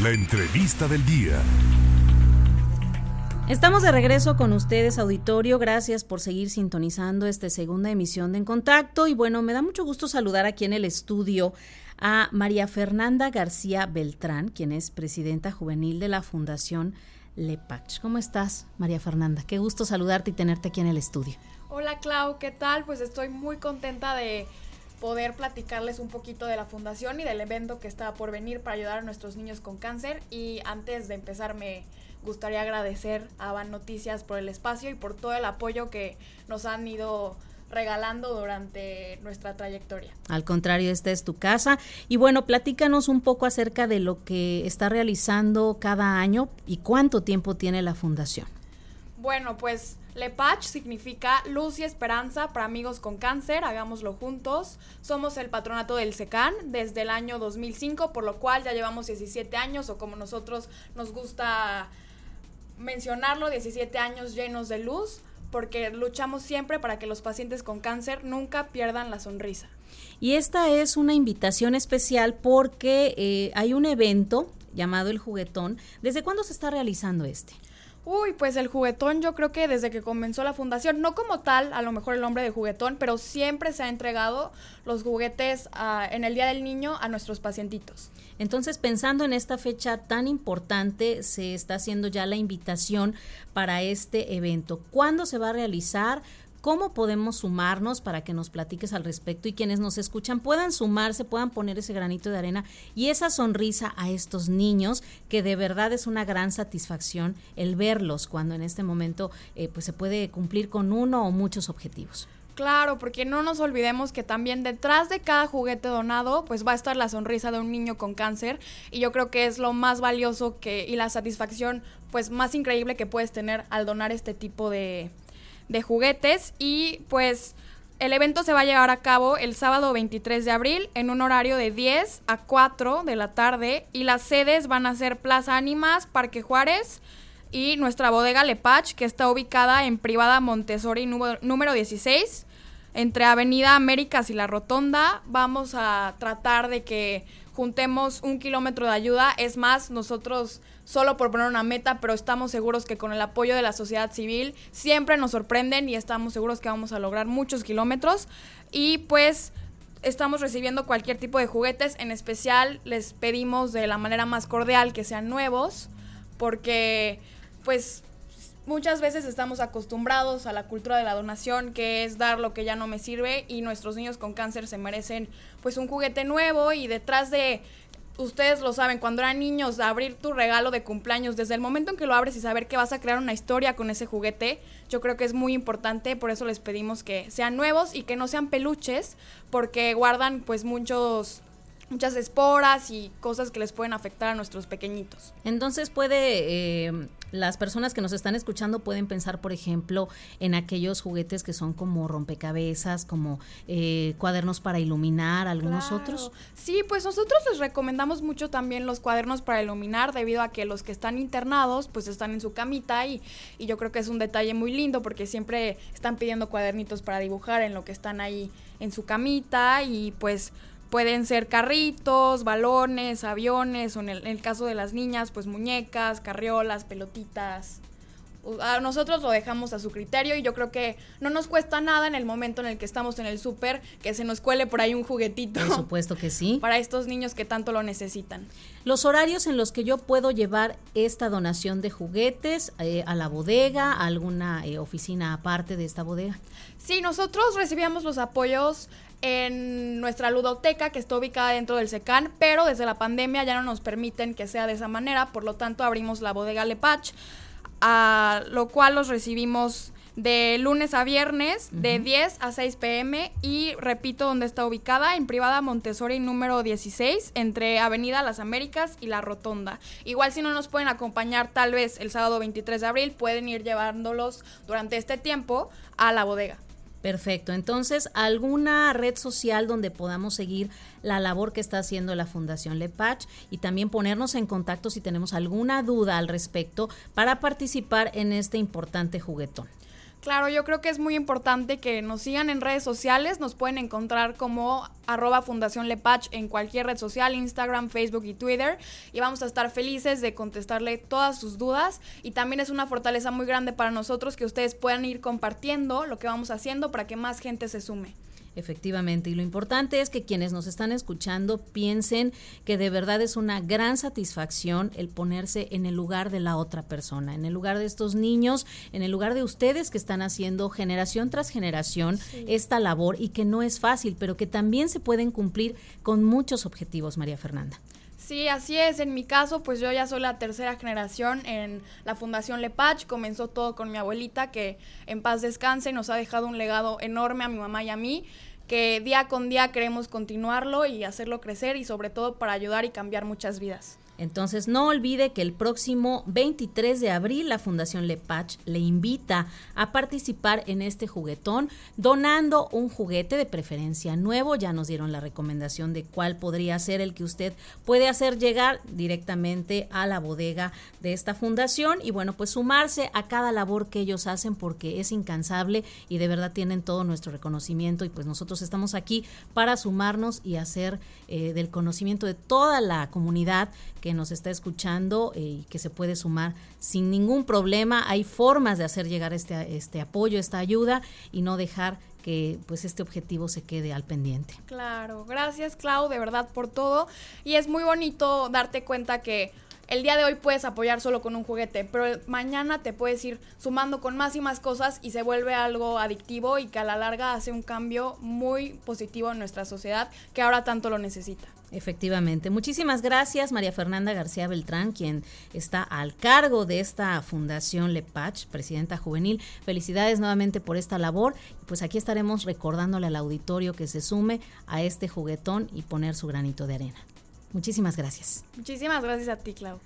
La entrevista del día. Estamos de regreso con ustedes, auditorio. Gracias por seguir sintonizando esta segunda emisión de En Contacto. Y bueno, me da mucho gusto saludar aquí en el estudio a María Fernanda García Beltrán, quien es presidenta juvenil de la Fundación Lepach. ¿Cómo estás, María Fernanda? Qué gusto saludarte y tenerte aquí en el estudio. Hola, Clau, ¿qué tal? Pues estoy muy contenta de poder platicarles un poquito de la fundación y del evento que está por venir para ayudar a nuestros niños con cáncer. Y antes de empezar me gustaría agradecer a Van Noticias por el espacio y por todo el apoyo que nos han ido regalando durante nuestra trayectoria. Al contrario, esta es tu casa. Y bueno, platícanos un poco acerca de lo que está realizando cada año y cuánto tiempo tiene la fundación. Bueno, pues Lepach significa luz y esperanza para amigos con cáncer, hagámoslo juntos. Somos el patronato del SECAN desde el año 2005, por lo cual ya llevamos 17 años o como nosotros nos gusta mencionarlo, 17 años llenos de luz, porque luchamos siempre para que los pacientes con cáncer nunca pierdan la sonrisa. Y esta es una invitación especial porque eh, hay un evento llamado El Juguetón. ¿Desde cuándo se está realizando este? Uy, pues el juguetón yo creo que desde que comenzó la fundación, no como tal, a lo mejor el nombre de juguetón, pero siempre se ha entregado los juguetes ah, en el Día del Niño a nuestros pacientitos. Entonces, pensando en esta fecha tan importante, se está haciendo ya la invitación para este evento. ¿Cuándo se va a realizar? ¿Cómo podemos sumarnos para que nos platiques al respecto y quienes nos escuchan puedan sumarse, puedan poner ese granito de arena y esa sonrisa a estos niños que de verdad es una gran satisfacción el verlos cuando en este momento eh, pues se puede cumplir con uno o muchos objetivos? Claro, porque no nos olvidemos que también detrás de cada juguete donado, pues va a estar la sonrisa de un niño con cáncer y yo creo que es lo más valioso que y la satisfacción pues más increíble que puedes tener al donar este tipo de, de juguetes y pues el evento se va a llevar a cabo el sábado 23 de abril en un horario de 10 a 4 de la tarde y las sedes van a ser Plaza Ánimas, Parque Juárez y nuestra bodega Lepach que está ubicada en Privada Montessori número 16 entre Avenida Américas y La Rotonda. Vamos a tratar de que juntemos un kilómetro de ayuda. Es más, nosotros solo por poner una meta, pero estamos seguros que con el apoyo de la sociedad civil siempre nos sorprenden y estamos seguros que vamos a lograr muchos kilómetros. Y pues estamos recibiendo cualquier tipo de juguetes, en especial les pedimos de la manera más cordial que sean nuevos, porque pues muchas veces estamos acostumbrados a la cultura de la donación, que es dar lo que ya no me sirve y nuestros niños con cáncer se merecen pues un juguete nuevo y detrás de ustedes lo saben, cuando eran niños, abrir tu regalo de cumpleaños, desde el momento en que lo abres y saber que vas a crear una historia con ese juguete, yo creo que es muy importante, por eso les pedimos que sean nuevos y que no sean peluches, porque guardan pues muchos muchas esporas y cosas que les pueden afectar a nuestros pequeñitos. Entonces puede, eh, las personas que nos están escuchando pueden pensar, por ejemplo, en aquellos juguetes que son como rompecabezas, como eh, cuadernos para iluminar, algunos otros. Sí, pues nosotros les recomendamos mucho también los cuadernos para iluminar, debido a que los que están internados, pues están en su camita y, y yo creo que es un detalle muy lindo porque siempre están pidiendo cuadernitos para dibujar en lo que están ahí en su camita y pues Pueden ser carritos, balones, aviones, o en el, caso de las niñas, pues muñecas, carriolas, pelotitas. A nosotros lo dejamos a su criterio y yo creo que no nos cuesta nada en el momento en el que estamos en el súper que se nos cuele por ahí un juguetito. Por supuesto que sí. Para estos niños que tanto lo necesitan. Los horarios en los que yo puedo llevar esta donación de juguetes eh, a la bodega, a alguna eh, oficina aparte de esta bodega. Sí, nosotros recibíamos los apoyos en nuestra ludoteca que está ubicada dentro del SECAN, pero desde la pandemia ya no nos permiten que sea de esa manera, por lo tanto abrimos la bodega Lepach, a lo cual los recibimos de lunes a viernes de 10 a 6 pm y repito dónde está ubicada en privada Montessori número 16 entre Avenida Las Américas y La Rotonda. Igual si no nos pueden acompañar tal vez el sábado 23 de abril pueden ir llevándolos durante este tiempo a la bodega. Perfecto. Entonces, ¿alguna red social donde podamos seguir la labor que está haciendo la Fundación Lepach y también ponernos en contacto si tenemos alguna duda al respecto para participar en este importante juguetón? Claro, yo creo que es muy importante que nos sigan en redes sociales. Nos pueden encontrar como arroba Fundación Lepach en cualquier red social, Instagram, Facebook y Twitter. Y vamos a estar felices de contestarle todas sus dudas. Y también es una fortaleza muy grande para nosotros que ustedes puedan ir compartiendo lo que vamos haciendo para que más gente se sume. Efectivamente, y lo importante es que quienes nos están escuchando piensen que de verdad es una gran satisfacción el ponerse en el lugar de la otra persona, en el lugar de estos niños, en el lugar de ustedes que están haciendo generación tras generación esta labor y que no es fácil, pero que también se pueden cumplir con muchos objetivos, María Fernanda. Sí, así es. En mi caso, pues yo ya soy la tercera generación en la Fundación Lepach. Comenzó todo con mi abuelita, que en paz descanse, nos ha dejado un legado enorme a mi mamá y a mí, que día con día queremos continuarlo y hacerlo crecer y sobre todo para ayudar y cambiar muchas vidas. Entonces no olvide que el próximo 23 de abril la Fundación Lepach le invita a participar en este juguetón donando un juguete de preferencia nuevo. Ya nos dieron la recomendación de cuál podría ser el que usted puede hacer llegar directamente a la bodega de esta fundación y bueno, pues sumarse a cada labor que ellos hacen porque es incansable y de verdad tienen todo nuestro reconocimiento y pues nosotros estamos aquí para sumarnos y hacer eh, del conocimiento de toda la comunidad que nos está escuchando eh, y que se puede sumar sin ningún problema. Hay formas de hacer llegar este, este apoyo, esta ayuda y no dejar que pues este objetivo se quede al pendiente. Claro, gracias Clau, de verdad por todo. Y es muy bonito darte cuenta que el día de hoy puedes apoyar solo con un juguete, pero mañana te puedes ir sumando con más y más cosas y se vuelve algo adictivo y que a la larga hace un cambio muy positivo en nuestra sociedad que ahora tanto lo necesita. Efectivamente. Muchísimas gracias, María Fernanda García Beltrán, quien está al cargo de esta Fundación Lepach, presidenta juvenil. Felicidades nuevamente por esta labor. Pues aquí estaremos recordándole al auditorio que se sume a este juguetón y poner su granito de arena. Muchísimas gracias. Muchísimas gracias a ti, Clau.